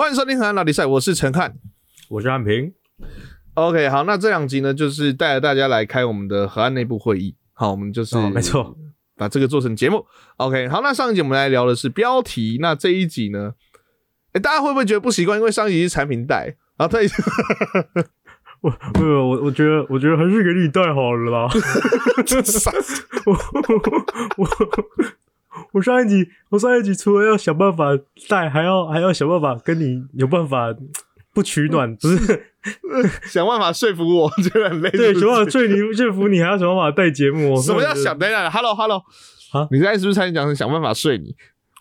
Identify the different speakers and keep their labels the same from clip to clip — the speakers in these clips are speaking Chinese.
Speaker 1: 欢迎收听《河岸老比赛》，我是陈汉。
Speaker 2: 我是安平。
Speaker 1: OK，好，那这两集呢，就是带着大家来开我们的河岸内部会议。好，我们就是、
Speaker 2: 哦没错，
Speaker 1: 把这个做成节目。OK，好，那上一集我们来聊的是标题，那这一集呢，哎，大家会不会觉得不习惯？因为上一集是产品带，然后这一集
Speaker 2: 我我我我觉得我觉得还是给你带好了啦。我我我上一集我上一集除了要想办法带，还要还要想办法跟你有办法 不取暖，不是？
Speaker 1: 想办法说服我，觉得很累。
Speaker 2: 对，想办法说你说服你，还要想办法带节目。
Speaker 1: 什么叫想？等一下，Hello Hello，
Speaker 2: 啊
Speaker 1: 你现在是不是差点讲想办法睡你？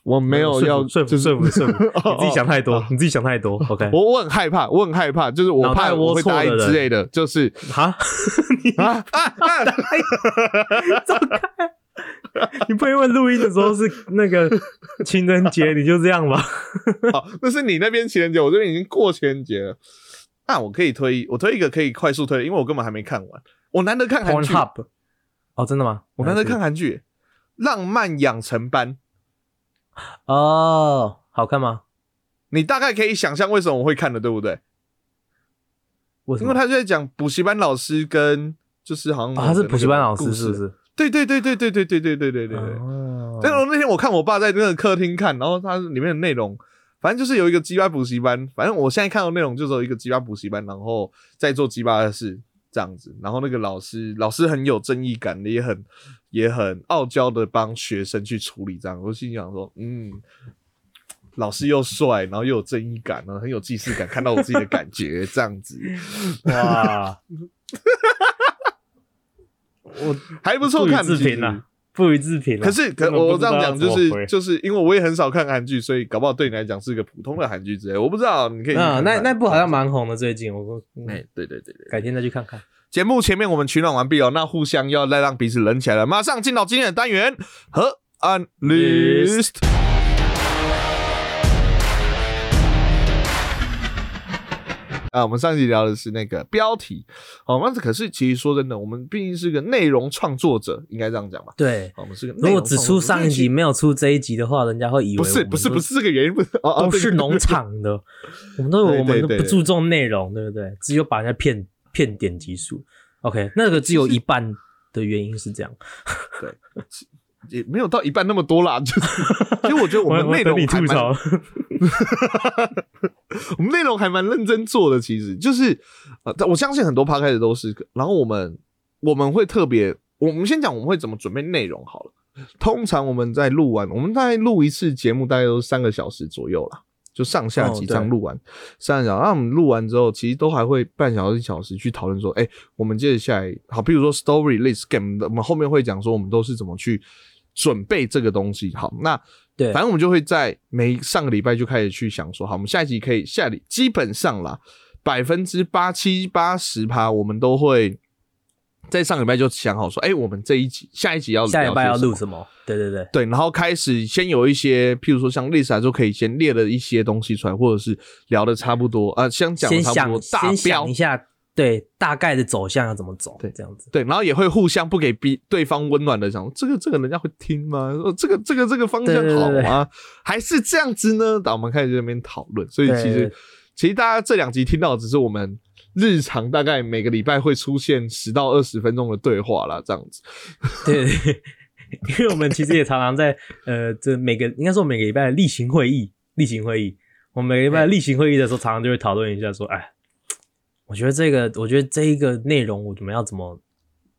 Speaker 1: 我没有要
Speaker 2: 说服
Speaker 1: 就是
Speaker 2: 说服说服，
Speaker 1: 哦
Speaker 2: 你自己想太多，你自己想太多。OK，
Speaker 1: 我我很害怕，我很害怕，就是我怕我会答应之类的，就是
Speaker 2: 哈，
Speaker 1: 啊啊啊！
Speaker 2: 走开！你不会因为录音的时候是那个情人节，你就这样吧？
Speaker 1: 好，那是你那边情人节，我这边已经过情人节了。那我可以推，我推一个可以快速推的，因为我根本还没看完。我难得看韩剧，
Speaker 2: 哦，真的吗？
Speaker 1: 我难得看韩剧，《浪漫养成班》。
Speaker 2: 哦，好看吗？
Speaker 1: 你大概可以想象为什么我会看的，对不对？
Speaker 2: 为？
Speaker 1: 因为他就在讲补习班老师跟就是好像
Speaker 2: 哦他是补习班老师，是不？是？
Speaker 1: 对对对对对对对对对对对对。
Speaker 2: 哦
Speaker 1: 但是我那天我看我爸在那个客厅看，然后他里面的内容，反正就是有一个鸡巴补习班，反正我现在看到内容就是有一个鸡巴补习班，然后在做鸡巴的事这样子，然后那个老师老师很有正义感的，也很也很傲娇的帮学生去处理这样，我心想说，嗯。老师又帅，然后又有正义感，然后很有既视感，看到我自己的感觉这样子，
Speaker 2: 哇，我
Speaker 1: 还不错看。其实
Speaker 2: 置评啊，不予置评啊。
Speaker 1: 可是，可我这样讲就是就是因为我也很少看韩剧，所以搞不好对你来讲是一个普通的韩剧之类。我不知道，你可以去
Speaker 2: 啊，那那部好像蛮红的，最近我嗯
Speaker 1: 哎，对对对对。
Speaker 2: 改天再去看看。
Speaker 1: 节目前面我们取暖完毕哦，那互相要再让彼此冷起来了，马上进到今天的单元和 on 啊，我们上一集聊的是那个标题，哦，那可是其实说真的，我们毕竟是个内容创作者，应该这样讲吧？
Speaker 2: 对，
Speaker 1: 哦我们是个
Speaker 2: 如果只出上一集没有出这一集的话，人家会以为
Speaker 1: 不是不是不是这个原因，不是哦哦
Speaker 2: 都是
Speaker 1: 对对对
Speaker 2: 农场的，我们都
Speaker 1: 对
Speaker 2: 我们都
Speaker 1: 对对
Speaker 2: 不注重内容，对不对？只有把人家骗骗点击数。OK，那个只有一半的原因是这样。
Speaker 1: 也没有到一半那么多啦，就是其实我觉得我们内容还蛮 我们内容还蛮认真做的，其实就是呃，但我相信很多趴开始都是，然后我们我们会特别，我们先讲我们会怎么准备内容好了。通常我们在录完，我们大概录一次节目大概都是三个小时左右啦，就上下集
Speaker 2: 哦对
Speaker 1: 这样录完，三个小时。那我们录完之后，其实都还会半小时一小时去讨论说，哎、我们接着下来，好，比如说 story list game，我们后面会讲说我们都是怎么去准备这个东西。好，那
Speaker 2: 对
Speaker 1: 反正我们就会在每上个礼拜就开始去想说，好，我们下一集可以下里基本上啦，百分之八七八十趴，我们都会在上礼拜就想好说，哎、我们这一集下一集要
Speaker 2: 下礼拜要录？什么？对对对，
Speaker 1: 对，然后开始先有一些，譬如说像历史来说，可以先列了一些东西出来，或者是聊的差不多，啊、先讲差不多
Speaker 2: 先
Speaker 1: 标
Speaker 2: 想一，下，对大概的走向要怎么走，
Speaker 1: 对
Speaker 2: 这样子。
Speaker 1: 对，然后也会互相不给逼对方温暖的讲，这个这个人家会听吗？说这个这个这个方向好吗？还是这样子呢？那我们开始在那边讨论，所以其实
Speaker 2: 对
Speaker 1: 其实大家这两集听到的只是我们日常大概每个礼拜会出现十到二十分钟的对话啦，这样子。
Speaker 2: 对对对，因为我们其实也常常在呃，这每个应该说每个礼拜的例行会议，例行会议，我们每个礼拜的例行会议的时候，常常就会讨论一下说，哎，我觉得这个，我觉得这一个内容，我们要怎么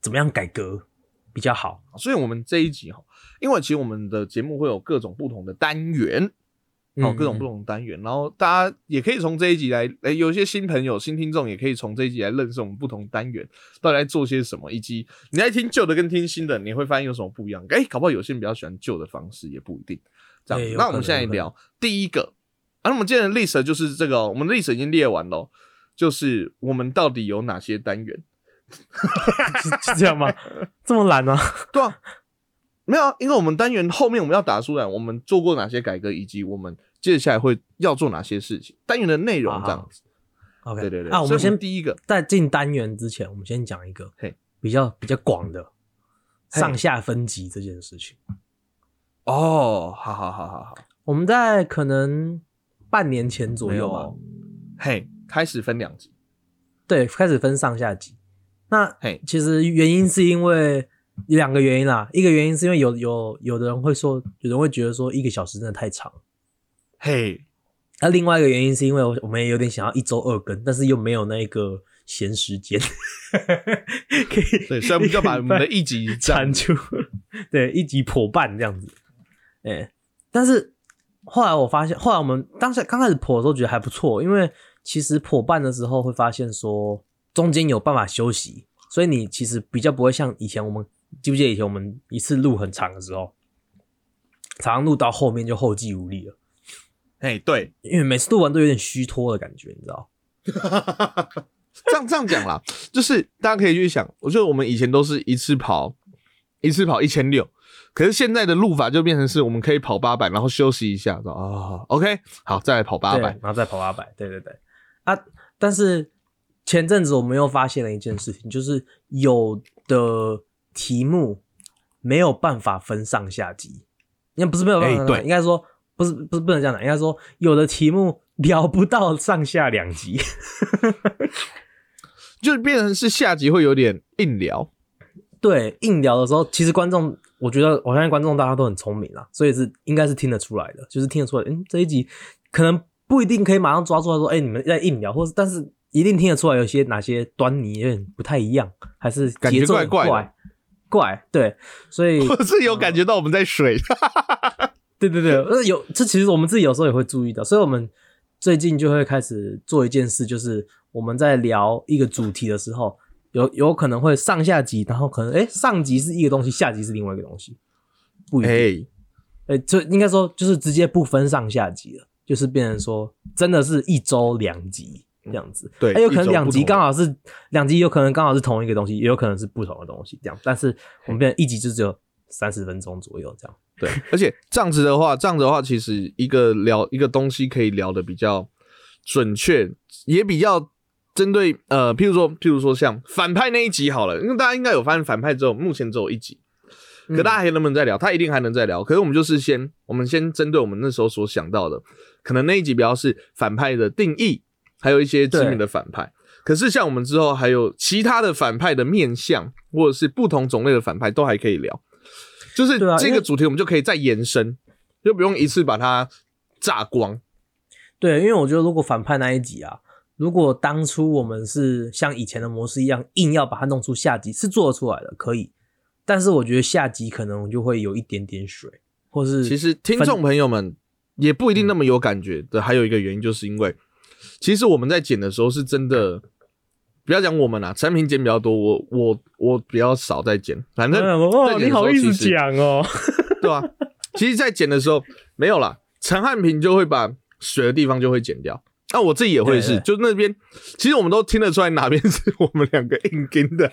Speaker 2: 怎么样改革比较好？
Speaker 1: 所以我们这一集哈，因为其实我们的节目会有各种不同的单元，哦，
Speaker 2: 嗯
Speaker 1: 各种不同的单元，然后大家也可以从这一集来，诶，有一些新朋友、新听众也可以从这一集来认识我们不同单元到底在做些什么，以及你在听旧的跟听新的，你会发现有什么不一样。诶，搞不好有些人比较喜欢旧的方式，也不一定。这样子，那我们现在聊第一个，啊，那我们今天的 list 就是这个哦、我们的 list 已经列完了哦，就是我们到底有哪些单元？
Speaker 2: 是是这样吗？这么懒啊？
Speaker 1: 对啊，没有啊，因为我们单元后面我们要打出来，我们做过哪些改革，以及我们接下来会要做哪些事情，单元的内容这样子。
Speaker 2: OK，
Speaker 1: 对对对，
Speaker 2: 啊，我们先
Speaker 1: 第一个，
Speaker 2: 在进单元之前，我们先讲一个
Speaker 1: 嘿
Speaker 2: 比较比较广的上下分级这件事情。
Speaker 1: 哦，好好好好好，
Speaker 2: 我们在可能半年前左右吧。
Speaker 1: 嘿，开始分两集，
Speaker 2: 对，开始分上下集。那
Speaker 1: 嘿，
Speaker 2: 其实原因是因为两个原因啦，一个原因是因为有有有的人会说，有人会觉得说一个小时真的太长。
Speaker 1: 嘿，
Speaker 2: 那另外一个原因是因为我我们也有点想要一周二更，但是又没有那个闲时间，可以
Speaker 1: 对，所以我们就把我们的一集这样
Speaker 2: 产出，对，一集破半这样子。哎、但是后来我发现，后来我们当时刚开始破的时候觉得还不错，因为其实破半的时候会发现说中间有办法休息，所以你其实比较不会像以前我们记不记得以前我们一次录很长的时候，常常录到后面就后继无力了，
Speaker 1: 哎，对，
Speaker 2: 因为每次录完都有点虚脱的感觉，你知道？
Speaker 1: 这样这样讲啦，就是大家可以去想，我觉得我们以前都是一次跑一次跑一千六，可是现在的路法就变成是我们可以跑八百，然后休息一下，说啊，OK，好，再来跑八
Speaker 2: 对
Speaker 1: 百，
Speaker 2: 然后再跑八百，对对对啊！但是前阵子我们又发现了一件事情，就是有的题目没有办法分上下集，应该不是没有
Speaker 1: 哎对
Speaker 2: 应该说不是不是不能这样讲，应该说有的题目聊不到上下两集。
Speaker 1: 就变成是下集会有点硬聊，
Speaker 2: 对，硬聊的时候，其实观众，我觉得我相信观众大家都很聪明啦，所以是应该是听得出来的，就是听得出来，嗯，这一集可能不一定可以马上抓出来说，哎、你们在硬聊，或是但是一定听得出来有些哪些端倪有点不太一样，还是
Speaker 1: 感觉
Speaker 2: 节奏
Speaker 1: 怪怪
Speaker 2: 怪怪，对，所以
Speaker 1: 我是有感觉到我们在水，
Speaker 2: 对对对，呃，有这其实我们自己有时候也会注意到，所以我们最近就会开始做一件事，就是我们在聊一个主题的时候，有有可能会上下集，然后可能哎上集是一个东西，下集是另外一个东西，不一定。
Speaker 1: 哎，
Speaker 2: 哎、这应该说就是直接不分上下集了，就是变成说真的是一周两集这样子。
Speaker 1: 对
Speaker 2: 哎有可能两集刚好是两集，有可能刚好是同一个东西，也有可能是不同的东西这样。但是我们变成一集就只有三十分钟左右这样。
Speaker 1: 对，而且这样子的话，这样子的话，其实一个聊一个东西可以聊的比较准确，也比较针对呃，譬如说，譬如说像反派那一集好了，因为大家应该有发现反派只有目前只有一集，可大家还能不能再聊？他一定还能再聊。可是我们就是先，我们先针对我们那时候所想到的，可能那一集比较是反派的定义，还有一些知名的反派。可是像我们之后还有其他的反派的面相，或者是不同种类的反派，都还可以聊。就是这个主题，我们就可以再延伸，就不用一次把它炸光。
Speaker 2: 对，因为我觉得如果反派那一集啊，如果当初我们是像以前的模式一样，硬要把它弄出下集，是做得出来的，可以。但是我觉得下集可能就会有一点点水，或是
Speaker 1: 其实听众朋友们也不一定那么有感觉的，还有一个原因就是因为，其实我们在剪的时候是真的，不要讲我们啦，产品剪比较多，我我我比较少在剪，反正
Speaker 2: 你好意思讲哦。
Speaker 1: 对吧、其实，在剪的时候没有啦，陈汉平就会把水的地方就会剪掉。那、我自己也会是，就那边，其实我们都听得出来哪边是我们两个硬跟的，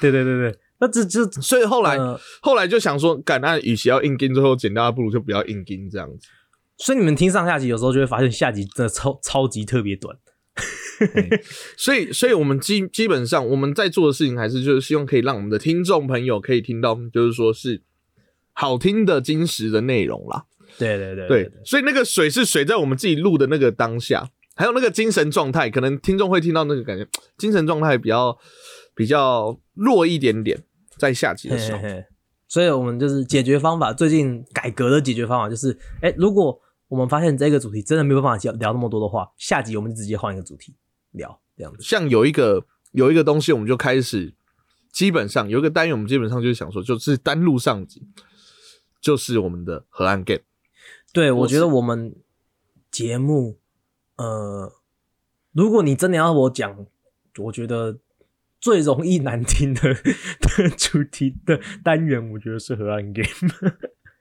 Speaker 2: 对对对对，那这这
Speaker 1: 所以后来、
Speaker 2: 呃
Speaker 1: 后来就想说，干那与其要硬跟，最后剪掉，不如就不要硬跟这样子。
Speaker 2: 所以你们听上下集有时候就会发现下集真的超超级特别短。
Speaker 1: 所以，所以我们基基本上我们在做的事情，还是就是希望可以让我们的听众朋友可以听到，就是说是好听的、金石的内容啦。
Speaker 2: 对对对
Speaker 1: 对，所以那个水是水在我们自己录的那个当下，还有那个精神状态，可能听众会听到那个感觉，精神状态比较比较弱一点点，在下集的时候
Speaker 2: 嘿嘿。所以我们就是解决方法，最近改革的解决方法就是，哎、如果我们发现这个主题真的没有办法聊聊那么多的话，下集我们就直接换一个主题聊，这样子。
Speaker 1: 像有一个有一个东西，我们就开始基本上有一个单元，我们基本上就是想说，就是单录上集，就是我们的河岸 game。
Speaker 2: 对，我
Speaker 1: 我
Speaker 2: 觉得我们节目，呃，如果你真的要我讲，我觉得最容易难听的 的主题的单元，我觉得是河岸 game。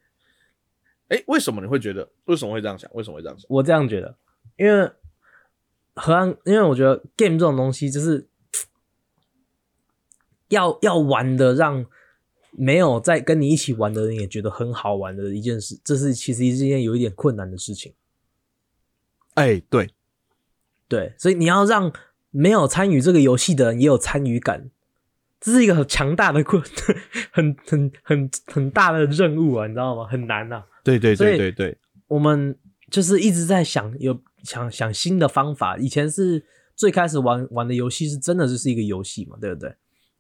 Speaker 1: 哎、为什么你会觉得？为什么会这样想？为什么会这样想？
Speaker 2: 我这样觉得，因为河岸，因为我觉得 game 这种东西就是要要玩的，让没有在跟你一起玩的人也觉得很好玩的一件事，这是其实是一件有一点困难的事情。
Speaker 1: 哎、对，
Speaker 2: 对，所以你要让没有参与这个游戏的人也有参与感，这是一个很强大的困，很很很很大的任务啊，你知道吗？很难啊。
Speaker 1: 对对对对对，
Speaker 2: 我们就是一直在想有想想新的方法。以前是最开始玩玩的游戏是真的就是一个游戏嘛，对不对？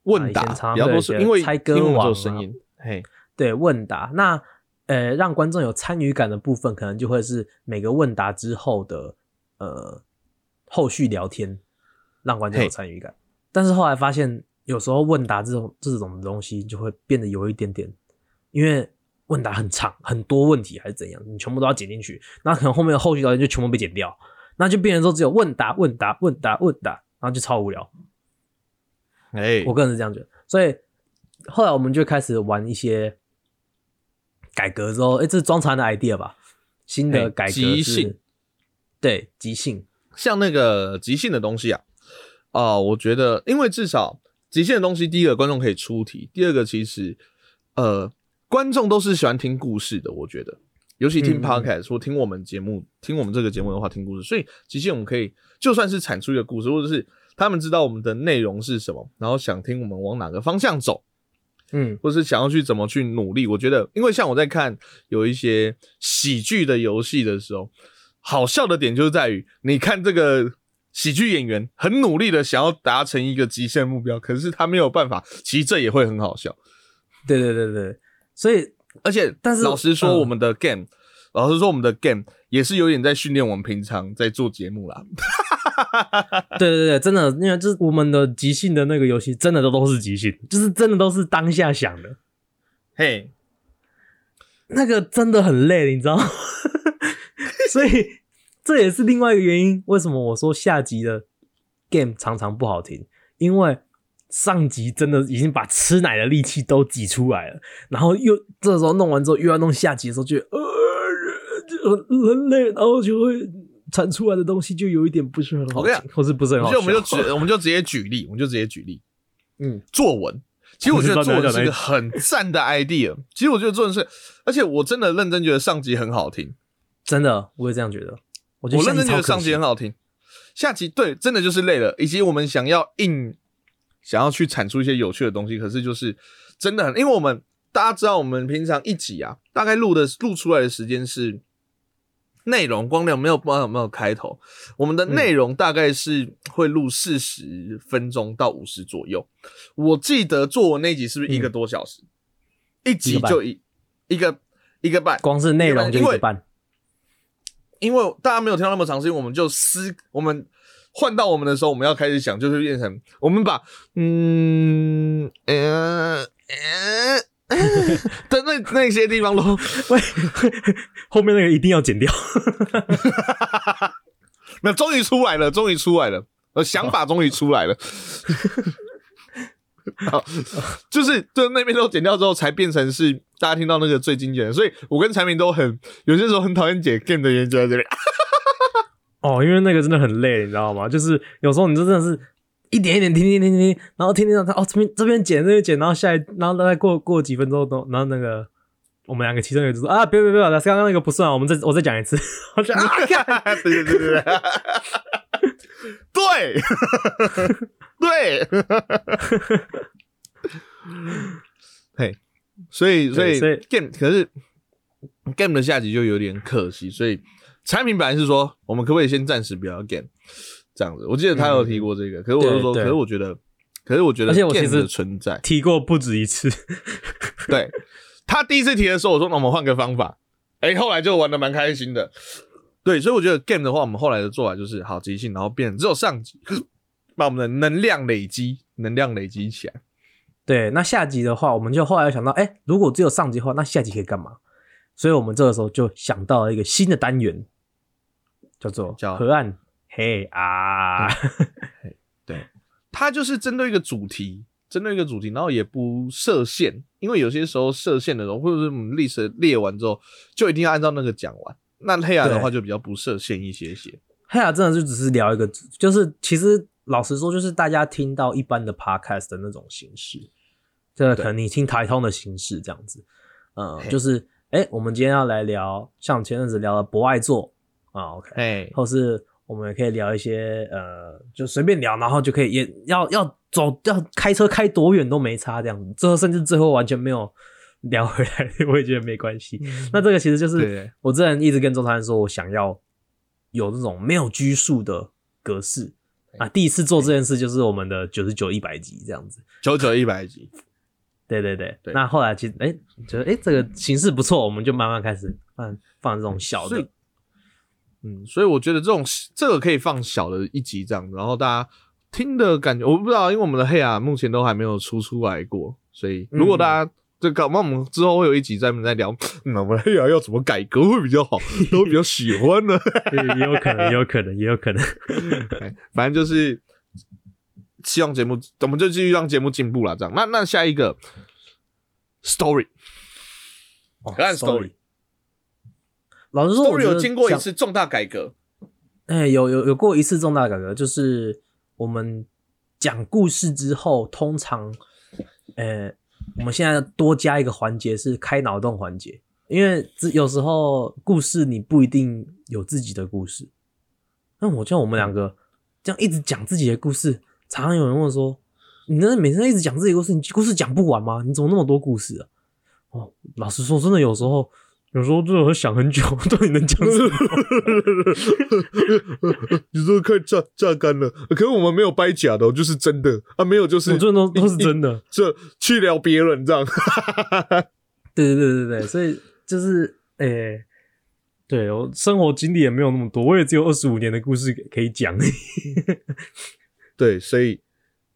Speaker 1: 问答比较多是因为
Speaker 2: 猜歌王
Speaker 1: 声音，嘿，
Speaker 2: 对问答，那呃让观众有参与感的部分，可能就会是每个问答之后的呃后续聊天，让观众有
Speaker 1: 嘿
Speaker 2: 参与感。但是后来发现，有时候问答这种这种东西就会变得有一点点，因为问答很长，很多问题还是怎样，你全部都要剪进去，那可能后面的后续聊天就全部被剪掉，那就变成说只有问答问答问答问答，然后就超无聊。
Speaker 1: 哎，
Speaker 2: 我个人是这样觉得，所以后来我们就开始玩一些改革之后，哎、这是装残的 idea 吧？新的改革是
Speaker 1: 即兴，
Speaker 2: 对即兴，
Speaker 1: 像那个即兴的东西啊，啊、我觉得，因为至少极限的东西，第一个观众可以出题，第二个其实，呃，观众都是喜欢听故事的，我觉得，尤其听 podcast 或听我们节目，听我们这个节目的话，听故事，所以极限我们可以就算是产出一个故事，或者是他们知道我们的内容是什么，然后想听我们往哪个方向走，
Speaker 2: 嗯。
Speaker 1: 或是想要去怎么去努力。我觉得，因为像我在看有一些喜剧的游戏的时候，好笑的点就是在于，你看这个喜剧演员很努力的想要达成一个极限目标，可是他没有办法，其实这也会很好笑。
Speaker 2: 对对对对，所以
Speaker 1: 而且，
Speaker 2: 但是
Speaker 1: 老实说，
Speaker 2: 嗯
Speaker 1: 我们的 game，、老实说，我们的 game 也是有点在训练我们平常在做节目啦。
Speaker 2: 对对对，真的，因为就是我们的即兴的那个游戏，真的都都是即兴，就是真的都是当下想的，
Speaker 1: 嘿，
Speaker 2: 那个真的很累，你知道吗？所以这也是另外一个原因，为什么我说下集的 game 常常不好听，因为上集真的已经把吃奶的力气都挤出来了，然后又这时候弄完之后又要弄下集的时候，觉得呃就很很累，然后就会产出来的东西就有一点不是很好听，或是不是很好笑。
Speaker 1: 我觉得我们就举，我们就直接举例，我们就直接举例。
Speaker 2: 嗯
Speaker 1: 作文。其实我觉得作文是一个 很赞的 idea。其实我觉得作文是，而且我真的认真觉得上集很好听，
Speaker 2: 真的我也这样觉得，我觉得
Speaker 1: 我认真觉得上
Speaker 2: 集
Speaker 1: 很好听。下集对，真的就是累了，以及我们想要硬想要去产出一些有趣的东西，可是就是真的很，因为我们大家知道，我们平常一集啊，大概录的录出来的时间是内容光亮没有没有没有开头，我们的内容大概是会录四十分钟到五十左右。我记得作文那集是不是一个多小时？一集就一一个一个半，
Speaker 2: 光是内容就一个半。
Speaker 1: 因为大家没有听到那么长时间，我们就思我们换到我们的时候，我们要开始想，就是变成我们把嗯呃呃的那那些地方都
Speaker 2: 喂，后面那个一定要剪掉。
Speaker 1: 没有，终于出来了，终于出来了，呃，想法终于出来了。好，就是就那边都剪掉之后，才变成是大家听到那个最经典的。所以我跟产品都很有些时候很讨厌剪 game 的原因就在这里。
Speaker 2: 哦，因为那个真的很累，你知道吗？就是有时候你就真的是一点一点听听听听听，然后听听到他哦这边这边剪这边剪，然后下一然后大概过过几分钟都，然后那个我们两个其中一个就说啊别别别，刚刚那个不算啊，我们再我再讲一次。我就啊，看
Speaker 1: 对对对对对，对，对，嘿，所以所以 game 可是 game 的下集就有点可惜，所以产品本来是说我们可不可以先暂时不要 game 这样子，我记得他有提过这个，可是我就说，可是我觉得，可是我觉得
Speaker 2: 而且我其实
Speaker 1: 的存在，
Speaker 2: 提过不止一次。
Speaker 1: 对他第一次提的时候，我说那我们换个方法，哎、后来就玩的蛮开心的。对，所以我觉得 game 的话，我们后来的做法就是好即兴，然后变只有上集，把我们的能量累积，能量累积起来。
Speaker 2: 对，那下集的话，我们就后来想到，哎，如果只有上集的话，那下集可以干嘛？所以我们这个时候就想到了一个新的单元，叫做
Speaker 1: 叫
Speaker 2: 河岸 嘿啊。
Speaker 1: 对，它就是针对一个主题，针对一个主题，然后也不设限，因为有些时候设限的时候，或者是我们历史列完之后，就一定要按照那个讲完。那黑啊的话就比较不设限一些些。
Speaker 2: 黑啊真的就只是聊一个，就是其实老实说，就是大家听到一般的 podcast 的那种形式，这可能你听台通的形式这样子，嗯，就是哎、诶我们今天要来聊，像前阵子聊的博爱座啊，OK，
Speaker 1: 哎，
Speaker 2: 或是我们也可以聊一些呃，就随便聊，然后就可以也要要走要开车开多远都没差这样子，最后甚至最后完全没有 聊回来，我也觉得没关系。那这个其实就是
Speaker 1: 对。
Speaker 2: 我之前一直跟周传说，我想要有这种没有拘束的格式啊。第一次做这件事就是我们的九十九、一百集这样子。
Speaker 1: 九九一百集，
Speaker 2: 对对对，
Speaker 1: 对
Speaker 2: 那后来其实哎、觉得哎、这个形式不错，我们就慢慢开始放放这种小的。
Speaker 1: 嗯，所以我觉得这种这个可以放小的一集这样子，然后大家听的感觉，我不知道，因为我们的黑啊目前都还没有出出来过，所以如果大家这搞不好我们之后会有一集专门在聊，嗯，我们黑啊要怎么改革会比较好，都比较喜欢呢。
Speaker 2: 也也有可能，也有可能，也有可能。
Speaker 1: 哎反正就是希望节目，我们就继续让节目进步了。这样，那那下一个 story
Speaker 2: 哦
Speaker 1: 看 story
Speaker 2: 老实说，我
Speaker 1: story 有经过一次重大改革，
Speaker 2: 哎、有有有过一次重大改革，就是我们讲故事之后，通常，呃，我们现在多加一个环节是开脑洞环节，因为只有时候故事你不一定有自己的故事。那我像我们两个这样一直讲自己的故事，常常有人问说：“你那每天一直讲自己故事，你故事讲不完吗？你怎么那么多故事啊？”哦，老实说，真的有时候。有时候真的会想很久，到底能讲什么？
Speaker 1: 你说快榨榨干了，可是我们没有掰假的、哦，就是真的啊，没有就是
Speaker 2: 我真的都都是真的。
Speaker 1: 这去聊别人这样，
Speaker 2: 对对对对对，所以就是诶、对我生活经历也没有那么多，我也只有二十五年的故事可以讲。
Speaker 1: 对，所以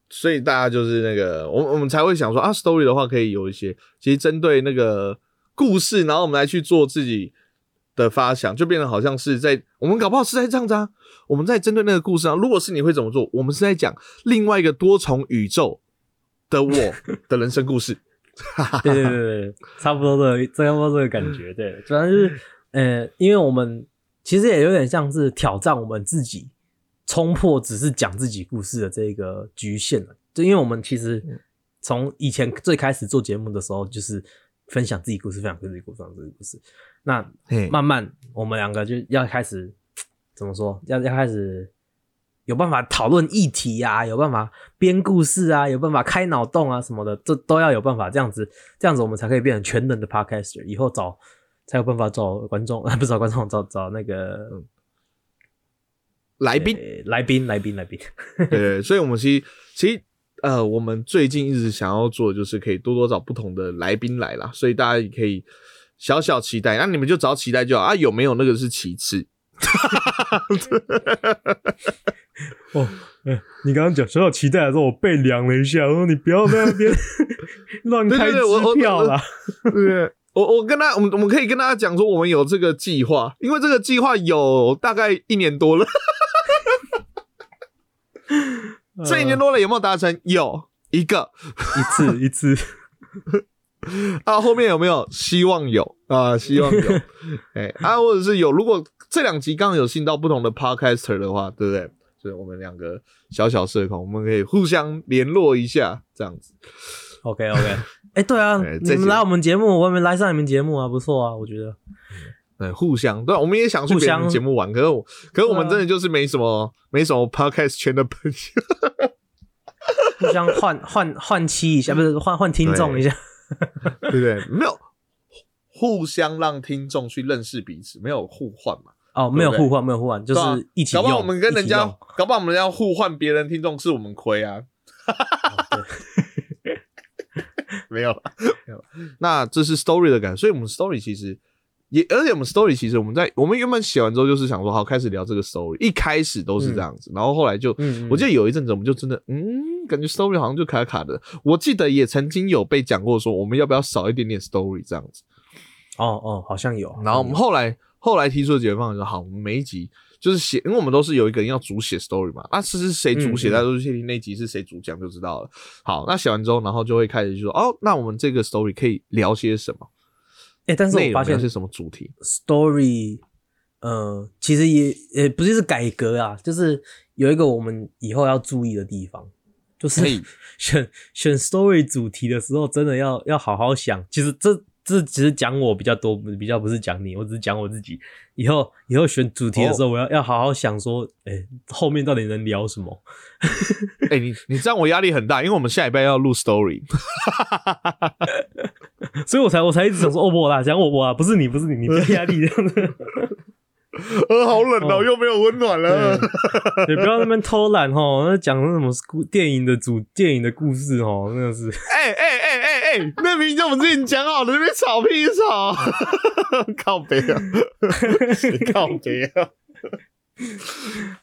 Speaker 1: 所以大家就是那个，我我们才会想说啊，story 的话可以有一些，其实针对那个故事，然后我们来去做自己的发想，就变得好像是在我们搞不好是在这样子啊，我们在针对那个故事啊，如果是你会怎么做？我们是在讲另外一个多重宇宙的我 的人生故事。
Speaker 2: 对对对对，差不多的，差不多这个感觉。对，主要是呃，因为我们其实也有点像是挑战我们自己，冲破只是讲自己故事的这个局限了。就因为我们其实从以前最开始做节目的时候，就是分享自己故事，分享自己故事，分享自己故事。那
Speaker 1: 嘿
Speaker 2: 慢慢我们两个就要开始怎么说？要要开始有办法讨论议题啊，有办法编故事啊，有办法开脑洞啊什么的，这都要有办法。这样子，这样子我们才可以变成全能的 podcaster。以后找才有办法找观众，不是找观众，找找那个
Speaker 1: 来宾，
Speaker 2: 呃来宾，来宾，来宾。
Speaker 1: 对 对，所以我们其实其实呃，我们最近一直想要做，的就是可以多多找不同的来宾来啦，所以大家也可以小小期待，那你们就找期待就好啊，有没有那个是其次。
Speaker 2: 哦，呃你刚刚讲小小期待的时候，我背凉了一下，我说你不要在那边 乱开
Speaker 1: 对对对我我
Speaker 2: 支票啦。
Speaker 1: 对，我我跟他，我们我们可以跟大家讲说，我们有这个计划，因为这个计划有大概一年多了，这一年多了有没有达成？有一个
Speaker 2: 一次 一次，
Speaker 1: 啊，后面有没有？希望有啊，希望有，哎啊，或者是有，如果这两集刚好有信到不同的 podcaster 的话，对不对？就是我们两个小小社恐，我们可以互相联络一下，这样子。
Speaker 2: OK OK，哎、对啊，你们来我们节目，我们来上你们节目啊，不错啊，我觉得。
Speaker 1: 对，互相对，我们也想去
Speaker 2: 互
Speaker 1: 别人节目玩，可是我，可是我们真的就是没什么、没什么 podcast 圈的朋友。
Speaker 2: 互相换 换换妻一下，不是换换听众一下。
Speaker 1: 对 不对？没有互相让听众去认识彼此，没有互换嘛？
Speaker 2: 哦，没有互换，没有互换，就是一起用。
Speaker 1: 搞不好我们跟人家搞不好我们要互换别人听众，是我们亏啊。没有了，没有了。那这是 story 的感觉，所以我们 story 其实也，而且我们 story 其实我们在我们原本写完之后就是想说，好开始聊这个 story，一开始都是这样子，然后后来就，我记得有一阵子我们就真的，嗯，感觉 story 好像就卡卡的。我记得也曾经有被讲过说，我们要不要少一点点 story 这样子。
Speaker 2: 哦哦，好像有。
Speaker 1: 然后我们后来后来提出的解决方案说，好，我们每一集就是写，因为我们都是有一个人要主写 story 嘛，那是是谁主写，大家都确定那集是谁主讲就知道了。好，那写完之后，然后就会开始就说，哦，那我们这个 story 可以聊些什么？
Speaker 2: 哎、但是我发现
Speaker 1: 是什么主题
Speaker 2: ？story，呃，其实也也不是是改革啊，就是有一个我们以后要注意的地方，就是选选 story 主题的时候，真的要要好好想。其实这这只是讲我比较多，比较不是讲你，我只是讲我自己。以后以后选主题的时候，我要要好好想说，哎、后面到底能聊什么？
Speaker 1: 哎、你你这样我压力很大，因为我们下礼拜要录 story。
Speaker 2: 所以我才我才一直想说，哦，我啦，讲我我啊，不是你，不是你，你不要压力这样子。
Speaker 1: 呃，好冷哦，
Speaker 2: 哦
Speaker 1: 又没有温暖了。
Speaker 2: 你不要那边偷懒哦，那讲那什么故电影的主电影的故事哦，真的是。
Speaker 1: 哎哎哎哎哎，那明明就我们之前讲好的，那边吵屁吵，靠北啊，谁靠北啊！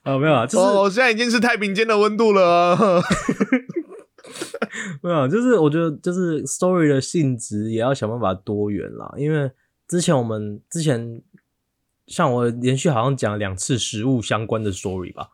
Speaker 2: 啊，没有啊，就是、
Speaker 1: 哦，现在已经是太平间的温度了。
Speaker 2: 没有啊，就是我觉得就是 story 的性质也要想办法多元啦，因为之前我们之前像我连续好像讲了两次食物相关的 story 吧，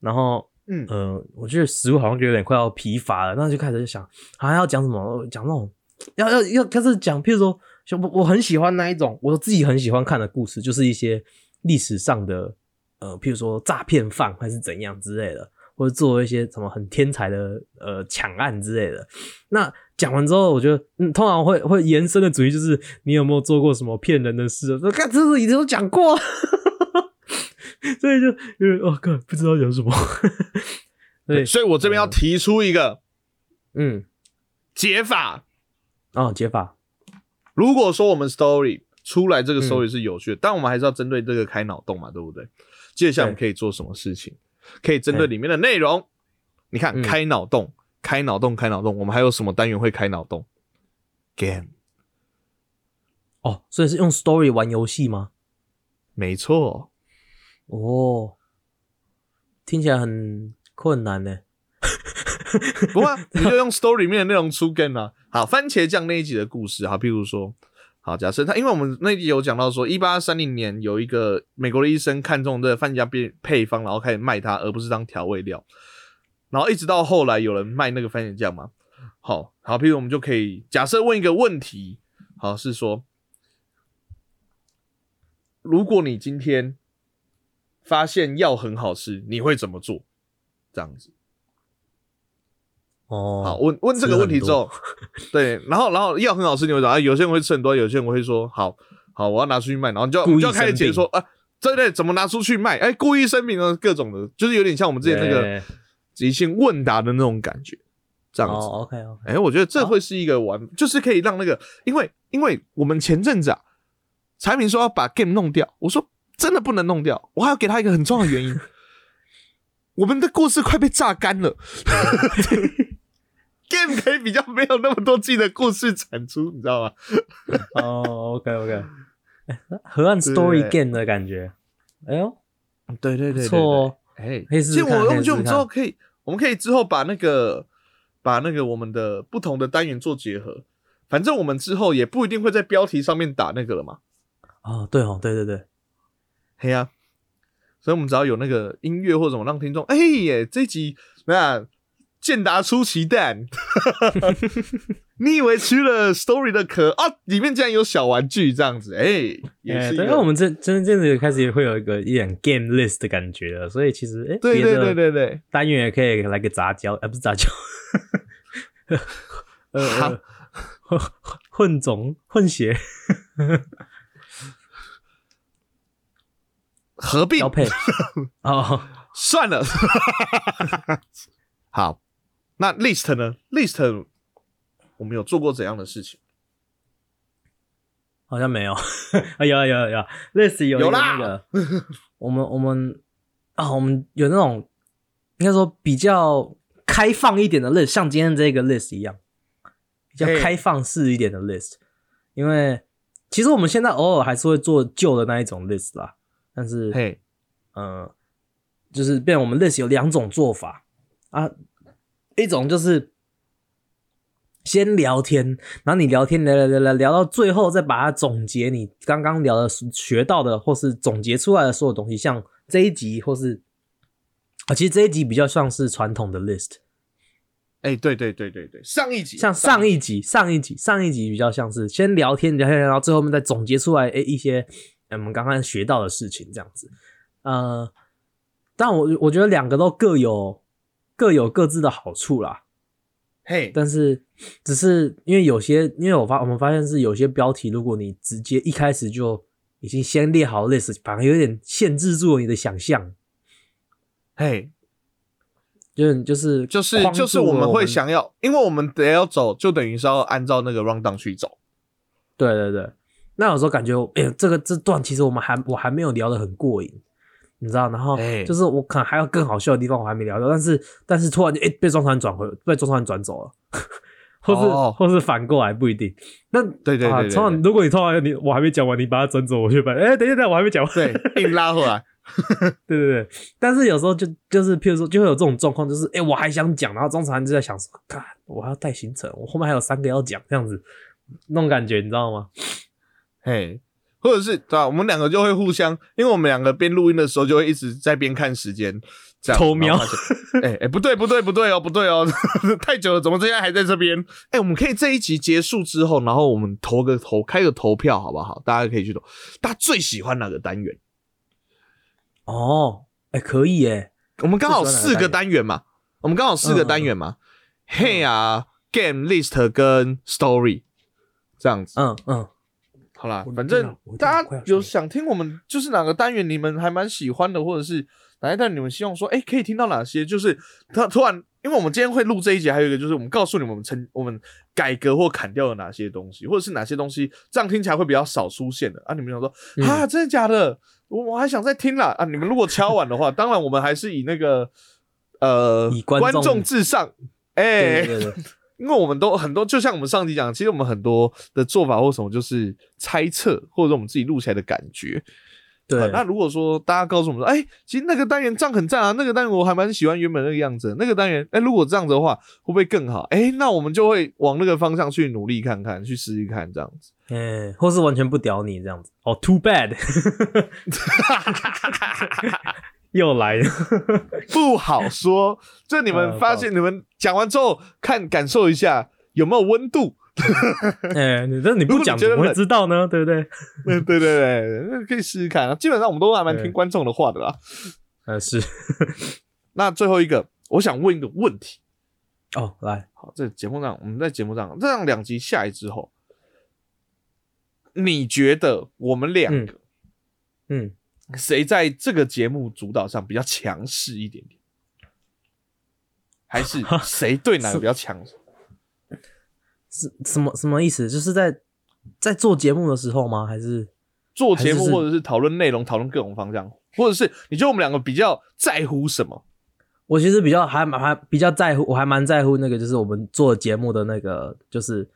Speaker 2: 然后
Speaker 1: 嗯，
Speaker 2: 呃，我觉得食物好像就有点快要疲乏了，那就开始就想，好像要讲什么，讲那种要要要开始讲，譬如说，像我我很喜欢那一种，我自己很喜欢看的故事，就是一些历史上的呃，譬如说诈骗犯还是怎样之类的，或者做一些什么很天才的呃抢案之类的。那讲完之后，我觉得嗯，通常会会延伸的主题就是你有没有做过什么骗人的事？说看这是以前都讲过。所以就因为哦，靠，不知道讲什么。对，
Speaker 1: 所以我这边要提出一个
Speaker 2: 嗯，
Speaker 1: 解法。
Speaker 2: 哦，解法，
Speaker 1: 如果说我们 story 出来这个
Speaker 2: 嗯
Speaker 1: story 是有趣的，但我们还是要针对这个开脑洞嘛，对不对？接下来我们可以做什么事情？可以针对里面的内容，你看
Speaker 2: 嗯
Speaker 1: 开脑洞，开脑洞，开脑洞。我们还有什么单元会开脑洞？Game，
Speaker 2: 哦，所以是用 story 玩游戏吗？
Speaker 1: 没错。
Speaker 2: 哦，听起来很困难呢。
Speaker 1: 不过、啊、你就用 story 里面的内容出 game 啊。好，番茄酱那一集的故事，好，譬如说，好，假设他，因为我们那一集有讲到说，一八三零年有一个美国的医生看中这番茄酱配配方，然后开始卖它，而不是当调味料。然后一直到后来有人卖那个番茄酱嘛，好好，譬如我们就可以假设问一个问题，好，是说，如果你今天发现药很好吃，你会怎么做？这样子。
Speaker 2: 哦，
Speaker 1: 好，问问这个问题之后，对，然后然后药很好吃，你会讲啊，有些人会吃很多，有些人会说，好好，我要拿出去卖，然后你就要就要开始解说啊，对对，怎么拿出去卖？哎，故意声明啊各种的，就是有点像我们之前那个即兴问答的那种感觉，这样子。
Speaker 2: 哦，OK OK，
Speaker 1: 哎、我觉得这会是一个玩，就是可以让那个，因为因为我们前阵子啊，产品说要把 game 弄掉，我说真的不能弄掉，我还要给他一个很重要的原因，我们的故事快被榨干了 ，game 可以比较没有那么多季的故事产出，你知道吗？
Speaker 2: 哦，OK OK，河岸 story game 的感觉，哎呦，
Speaker 1: 对对对
Speaker 2: 不错哦，
Speaker 1: 哎，
Speaker 2: 可以试试看
Speaker 1: 其实我我觉得我们之后可以，我们可以之后把那个把那个我们的不同的单元做结合。反正我们之后也不一定会在标题上面打那个了嘛，
Speaker 2: 哦，对哦，对对对，
Speaker 1: 嘿呀、所以我们只要有那个音乐或者什么让听众，哎、耶，这集那健达出奇蛋，你以为吃了 story 的壳啊，里面竟然有小玩具这样子，哎、也
Speaker 2: 哎，
Speaker 1: 是
Speaker 2: 因为我们这真真的开始也会有一个一点 game list 的感觉了，所以其实哎，
Speaker 1: 对对对对对，
Speaker 2: 单元也可以来个杂交，呃，不是杂交，呃，呃混混种混血。
Speaker 1: 合并。
Speaker 2: 交配。哦，
Speaker 1: 算了，好，那 list 呢？list 我们有做过怎样的事情？
Speaker 2: 好像没有，啊有啊有啊有啊，list 有
Speaker 1: 有啦，
Speaker 2: 我们我们啊我们有那种应该说比较开放一点的 list，像今天这个 list 一样，比较开放式一点的 list，因为其实我们现在偶尔还是会做旧的那一种 list 啦，但是
Speaker 1: 嘿，
Speaker 2: 呃，就是变我们 list 有两种做法。啊，一种就是先聊天，然后你聊天聊聊聊聊聊到最后，再把它总结你刚刚聊的学到的，或是总结出来的所有东西，像这一集或是啊，其实这一集比较像是传统的 list，
Speaker 1: 哎、对对对对对，上一集
Speaker 2: 像上一集、上一集、上一集比较像是先聊天聊天，然后最后面再总结出来，诶一些呃我们刚刚学到的事情这样子。呃，但我我觉得两个都各有各有各自的好处啦。
Speaker 1: 嘿，
Speaker 2: 但是只是因为有些，因为我发我们发现是有些标题，如果你直接一开始就已经先列好 list，反而有点限制住了你的想象。
Speaker 1: 嘿，
Speaker 2: 就是就是
Speaker 1: 就是就是
Speaker 2: 我
Speaker 1: 我们会想要，因为我们得要走，就等于是要按照那个 round down 去走。
Speaker 2: 对对对，那有时候感觉，哎、呦，这个这段其实我们还我还没有聊得很过瘾，你知道？然后
Speaker 1: 哎
Speaker 2: 就是我可能还有更好笑的地方我还没聊到，但是但是突然就哎、被中团转回，被中团转走了，或是、
Speaker 1: 哦
Speaker 2: 或是反过来不一定。那啊，
Speaker 1: 对对对对
Speaker 2: 通常如果你突然你我还没讲完，你把它转走，我就把哎、等一下等一下我还没讲完，
Speaker 1: 对，硬拉回来。
Speaker 2: 对对对，但是有时候就就是，譬如说，就会有这种状况，就是哎、诶我还想讲，然后中场就在想说，看我还要带行程，我后面还有三个要讲，这样子，那种感觉，你知道吗？
Speaker 1: 嘿，或者是对吧、我们两个就会互相，因为我们两个边录音的时候就会一直在边看时间，这样
Speaker 2: 偷瞄
Speaker 1: 哎哎、不对不对不对哦不对哦，太久了，怎么现在还在这边？哎、我们可以这一集结束之后，然后我们投个投开个投票好不好？大家可以去投，大家最喜欢哪个单元？
Speaker 2: 哦，哎、可以耶，
Speaker 1: 我们刚好四个单元嘛，我们刚好四个单元嘛，嘿啊，game list 跟 story 这样子。
Speaker 2: 嗯嗯，
Speaker 1: 好啦，反正大家有想听我们就是哪个单元你们还蛮喜欢的，或者是哪一段你们希望说，哎、可以听到哪些？就是他突然，因为我们今天会录这一集，还有一个就是我们告诉你们我们成我们改革或砍掉了哪些东西，或者是哪些东西这样听起来会比较少出现的啊？你们想说
Speaker 2: 嗯
Speaker 1: 啊，真的假的？我我还想再听啦啊！你们如果敲完的话，当然我们还是以那个呃
Speaker 2: 以观众
Speaker 1: 众至上，哎、因为我们都很多，就像我们上集讲，其实我们很多的做法或什么就是猜测，或者说我们自己录起来的感觉。
Speaker 2: 对
Speaker 1: 啊那如果说大家告诉我们说，哎、其实那个单元这样很赞啊，那个单元我还蛮喜欢原本那个样子，那个单元，哎、如果这样子的话，会不会更好？哎、那我们就会往那个方向去努力看看，去试试看，这样子。
Speaker 2: 哎、或是完全不屌你这样子，哦，too bad，又来了，
Speaker 1: 不好说，这你们
Speaker 2: 呃
Speaker 1: 发现，你们讲完之后看感受一下有没有温度。
Speaker 2: 哎、你这你不讲怎么知道呢？对不对？
Speaker 1: 嗯，对对对，那可以试试看啊。基本上我们都还蛮听
Speaker 2: 对
Speaker 1: 观众的话的啦。
Speaker 2: 呃，是，
Speaker 1: 那最后一个，我想问一个问题。
Speaker 2: 哦，来，
Speaker 1: 好，这节目上我们在节目上这样两集下来之后，你觉得我们两个
Speaker 2: 嗯，
Speaker 1: 谁在这个节目主导上比较强势一点点？还是谁对哪个比较强势？
Speaker 2: 是什么什么意思？就是在在做节目的时候吗？还是
Speaker 1: 做节目或者是讨论内容，讨论各种方向，或者是你觉得我们两个比较在乎什么？
Speaker 2: 我其实比较还蛮还比较在乎，我还蛮在乎那个，就是我们做节目的那个，就是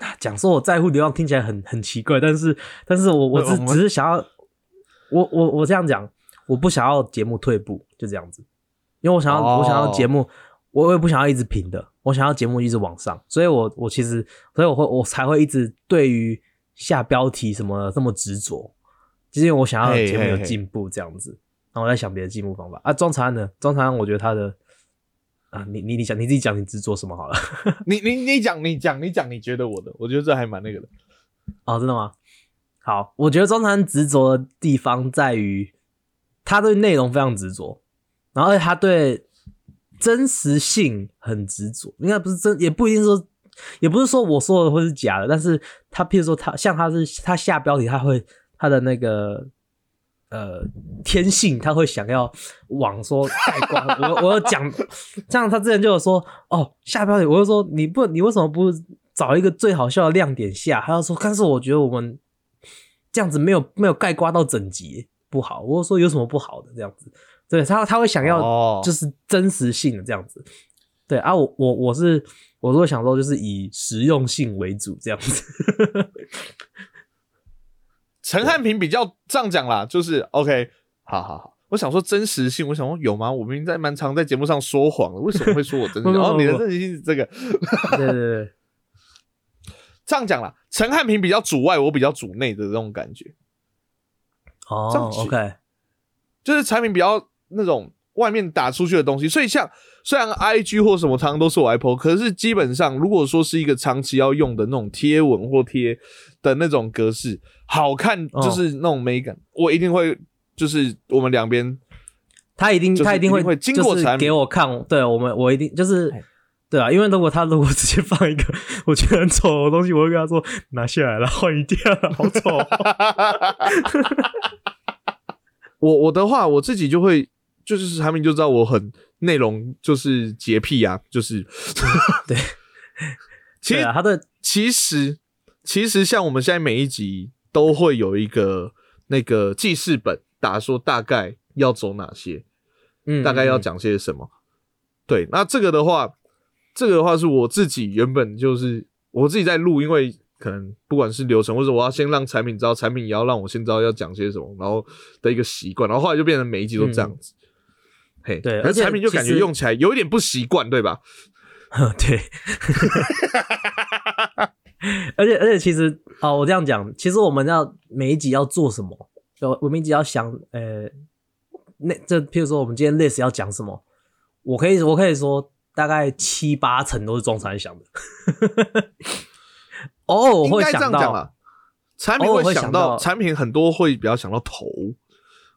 Speaker 2: 啊讲说我在乎流量听起来很很奇怪，但是但是我我只
Speaker 1: 我
Speaker 2: 只是想要，我我我这样讲，我不想要节目退步，就这样子，因为我想要、我想要
Speaker 1: 哦
Speaker 2: 节目，我也不想要一直平的，我想要节目一直往上，所以我我其实，所以我会我才会一直对于下标题什么的这么执着，就是因为我想要节目有进步这样子。然后我在想别的进步方法啊。庄长安呢？庄长安，我觉得他的啊，你你你讲你自己讲，你执着什么好了？
Speaker 1: 你你你讲你讲你讲，你觉得我的？我觉得这还蛮那个的。
Speaker 2: 哦，真的吗？好，我觉得庄长安执着的地方在于他对内容非常执着，然后他对真实性很执着，应该不是真，也不一定说，也不是说我说的会是假的，但是他譬如说他像他是他下标题，他会他的那个呃天性，他会想要往说盖棺。我我有讲，像他之前就有说哦下标题，我就说你不你为什么不找一个最好笑的亮点下？他就说，但是我觉得我们这样子没有没有盖刮到整集不好。我就说有什么不好的这样子？对他他会想要
Speaker 1: 哦
Speaker 2: 就是真实性的这样子。对啊，我我我是我是会想说，就是以实用性为主这样子。
Speaker 1: 陈汉平比较这样讲啦，就是 OK，好好好。我想说真实性，我想说有吗？我明明在蛮常在节目上说谎的，为什么会说我真实性？哦，你的真实性是这个，
Speaker 2: 对 对对，
Speaker 1: 这样讲啦。陈汉平比较主外，我比较主内的这种感觉，
Speaker 2: 哦
Speaker 1: 子
Speaker 2: ，OK，
Speaker 1: 就是产品比较那种外面打出去的东西。所以像虽然 IG 或什么常常都是我来 po，可是基本上如果说是一个长期要用的那种贴文或贴的那种格式，好看
Speaker 2: 哦
Speaker 1: 就是那种美感，我一定会就是我们两边
Speaker 2: 他一定
Speaker 1: 就是
Speaker 2: 他一定会
Speaker 1: 经过
Speaker 2: 就是
Speaker 1: 产品
Speaker 2: 给我看，对我们我一定就是
Speaker 1: 哎
Speaker 2: 对啊，因为如果他如果直接放一个我觉得很丑的东西，我会跟他说拿下来了，换一掉了，好丑哦。
Speaker 1: 我我的话，我自己就会就是产品就知道我很内容就是洁癖啊，就是
Speaker 2: 对，
Speaker 1: 其实
Speaker 2: 他的
Speaker 1: 其实其实像我们现在每一集都会有一个那个记事本，打说大概要走哪些，
Speaker 2: 嗯，
Speaker 1: 大概要
Speaker 2: 嗯，
Speaker 1: 讲些什么。对，那这个的话，这个的话是我自己原本就是我自己在录，因为可能不管是流程，或者我要先让产品知道，产品也要让我先知道要讲些什么，然后的一个习惯，然后后来就变成每一集都这样子。嘿，
Speaker 2: 对而且
Speaker 1: 产品就感觉用起来有一点不习惯，对吧？
Speaker 2: 嗯 对。而且而且，其实哦，我这样讲，其实我们要每一集要做什么，就我们一集要想，呃，那这譬如说我们今天 list 要讲什么，我可以我可以说大概七八成都是中产想的，哦，我
Speaker 1: 应该这
Speaker 2: 会想到，
Speaker 1: 样讲啦。产品会想
Speaker 2: 到
Speaker 1: 产品很多会比较想到头，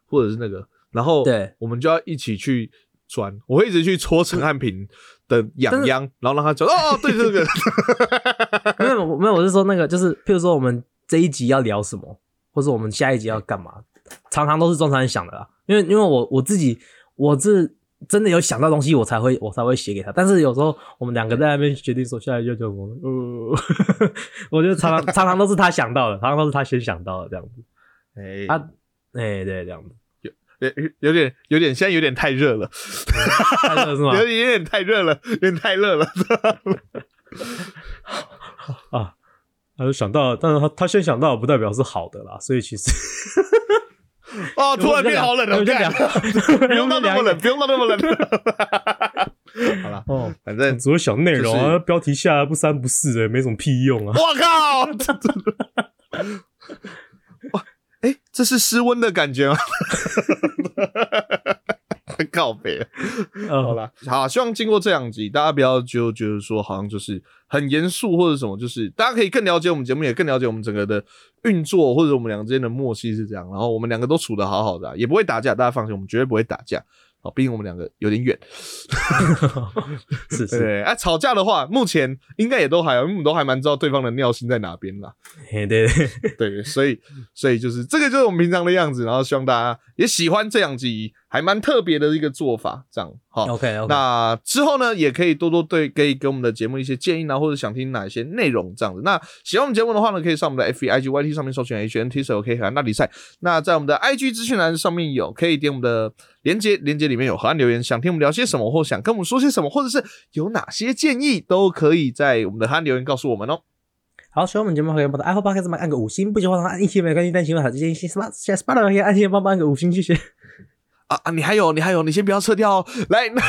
Speaker 1: 或者是那个，然后
Speaker 2: 对
Speaker 1: 我们就要一起去钻。我会一直去戳陈汉平的痒痒，然后让他讲哦，对这个，
Speaker 2: 没有没有，我是说那个，就是譬如说我们这一集要聊什么，或者我们下一集要干嘛，常常都是中产人想的啦。因为因为我我自己我是真的有想到东西，我才会我才会写给他。但是有时候我们两个在那边决定说下一集要讲什么，呃，我觉得常常 常常都是他想到的，常常都是他先想到的这样子。
Speaker 1: 哎
Speaker 2: 啊，哎、对，这样子，
Speaker 1: 有有有点有点现在有点太热了，
Speaker 2: 太热是吗
Speaker 1: 有？点有点太热了，有点太热了。
Speaker 2: 啊，他就想到了，但是他他先想到不代表是好的啦，所以其实
Speaker 1: 哦，突然变好冷了，不用到那么冷，不用到那么冷。好了，
Speaker 2: 哦，
Speaker 1: 反正
Speaker 2: 只有小内容标题下来不三不四的，没什么屁用啊。
Speaker 1: 我靠！哇，哎、这是失温的感觉吗？告别。好
Speaker 2: 好，
Speaker 1: 啦，好，希望经过这两集，大家不要就觉得说好像就是很严肃或者什么，就是大家可以更了解我们节目，也更了解我们整个的运作，或者我们两个之间的默契是这样。然后我们两个都处的好好的啊、也不会打架，大家放心，我们绝对不会打架。好，毕竟我们两个有点远。
Speaker 2: 是是，
Speaker 1: 对对，啊，吵架的话，目前应该也都还好，因为我们都还蛮知道对方的尿性在哪边啦。
Speaker 2: 嘿对对，
Speaker 1: 对，所以所以就是这个就是我们平常的样子，然后希望大家也喜欢这两集还蛮特别的一个做法，这样好。
Speaker 2: OK OK，
Speaker 1: 那之后呢，也可以多多对可以给我们的节目一些建议啊，或者想听哪一些内容这样子。那喜欢我们节目的话呢，可以上我们的 F B I G Y T 上面搜寻 H N T S O K 河岸大比赛。那在我们的 I G 资讯栏上面有，可以点我们的连接，连接里面有河岸留言，想听我们聊些什么，或想跟我们说些什么，或者是有哪些建议，都可以在我们的河岸留言告诉我们哦。
Speaker 2: 好，喜欢我们节目可以帮到 Apple Podcast 帮按个五星，不喜欢的话按一星没关系，但请问好这些星什么？现在 Spotify 可以按星帮忙按个五星，谢谢。
Speaker 1: 啊啊！你还有，你还有，你先不要撤掉哦。来，那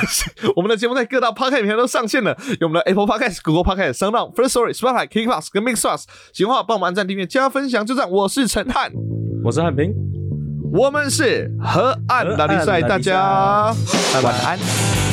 Speaker 1: 我们的节目在各大 podcast 平台都上线了，有我们的 Apple Podcast、Google Podcast、s o u n d First Story、Spotify、Kingplus 跟 Mixbox。喜欢的话，帮我们按赞、订阅、加分享，就这样。我是陈汉，
Speaker 2: 我是汉平，
Speaker 1: 我们是河岸拉力赛，大家晚安。